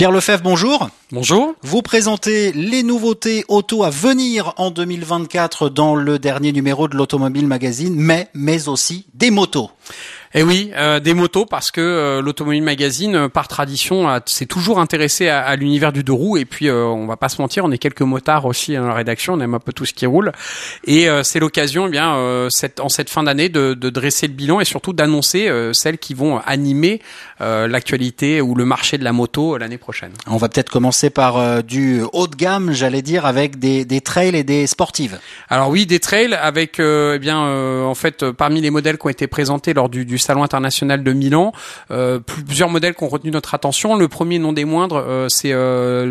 Pierre Lefebvre, bonjour. Bonjour. Vous présentez les nouveautés auto à venir en 2024 dans le dernier numéro de l'Automobile Magazine, mais, mais aussi des motos. Eh oui, euh, des motos parce que euh, l'Automobile Magazine, euh, par tradition, s'est toujours intéressé à, à l'univers du deux roues. Et puis, on va pas se mentir, on est quelques motards aussi dans la rédaction, on aime un peu tout ce qui roule. Et c'est l'occasion, eh bien, cette, en cette fin d'année, de, de, dresser le bilan et surtout d'annoncer celles qui vont animer l'actualité ou le marché de la moto l'année prochaine. On va peut-être commencer par du haut de gamme, j'allais dire, avec des, des trails et des sportives. Alors oui, des trails avec, eh bien, en fait, parmi les modèles qui ont été présentés lors du, du Salon international de Milan. Euh, plusieurs modèles qui ont retenu notre attention. Le premier, non des moindres, euh, c'est euh,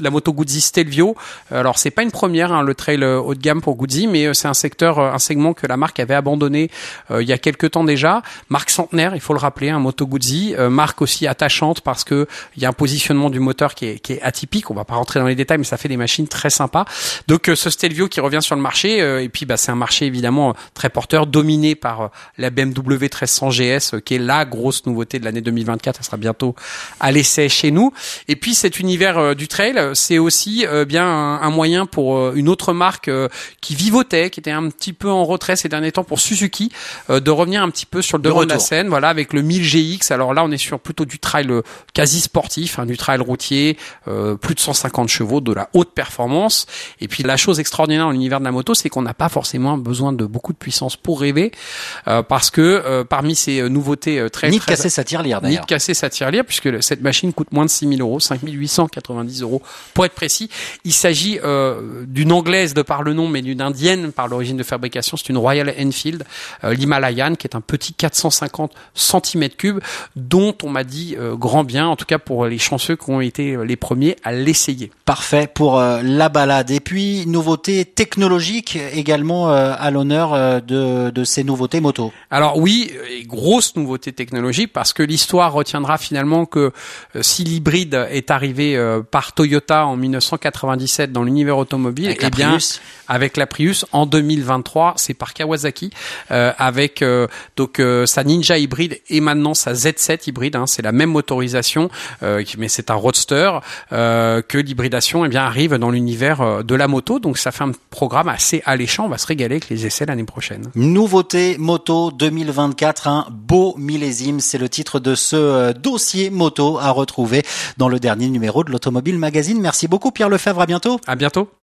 la moto Guzzi Stelvio. Alors c'est pas une première, hein, le trail haut de gamme pour Guzzi, mais c'est un secteur, un segment que la marque avait abandonné il y a quelques temps déjà. Marque centenaire, il faut le rappeler, un hein, moto Guzzi. marque aussi attachante parce que il y a un positionnement du moteur qui est, atypique. On va pas rentrer dans les détails, mais ça fait des machines très sympas. Donc ce Stelvio qui revient sur le marché, et puis bah, c'est un marché évidemment très porteur, dominé par la BMW 1300 GS, euh, qui est la grosse nouveauté de l'année 2024. Ça sera bientôt à l'essai chez nous. Et puis cet univers euh, du trail, c'est aussi euh, bien un, moyen pour une autre marque qui vivotait, qui était un petit peu en retrait ces derniers temps pour Suzuki, de revenir un petit peu sur le devant de, la scène. Voilà, avec le 1000 GX. Alors là, on est sur plutôt du trail quasi sportif, hein, du trail routier, plus de 150 chevaux, de la haute performance. Et puis la chose extraordinaire dans l'univers de la moto, c'est qu'on n'a pas forcément besoin de beaucoup de puissance pour rêver, parce que parmi ces euh, nouveautés euh, très... Ni de casser sa tirelire d'ailleurs. Ni de casser sa tirelire puisque cette machine coûte moins de 6000 euros, 5890 euros pour être précis. Il s'agit euh, d'une anglaise de par le nom mais d'une indienne par l'origine de fabrication. C'est une Royal Enfield, l'Himalayan qui est un petit 450 cm3 dont on m'a dit grand bien, en tout cas pour les chanceux qui ont été les premiers à l'essayer. Parfait pour la balade. Et puis, nouveauté technologique également à l'honneur de, de ces nouveautés moto. Alors oui, grosse nouveauté technologique parce que l'histoire retiendra finalement que euh, si l'hybride est arrivé euh, par Toyota en 1997 dans l'univers automobile, avec eh bien avec la Prius en 2023, c'est par Kawasaki euh, avec donc sa Ninja hybride et maintenant sa Z7 hybride. Hein, c'est la même motorisation, mais c'est un roadster que l'hybridation eh bien arrive dans l'univers de la moto. Donc ça fait un programme assez alléchant. On va se régaler avec les essais l'année prochaine. Nouveauté moto 2024 beau millésime. C'est le titre de ce euh, dossier moto à retrouver dans le dernier numéro de l'Automobile Magazine. Merci beaucoup Pierre Lefebvre, à bientôt. À bientôt.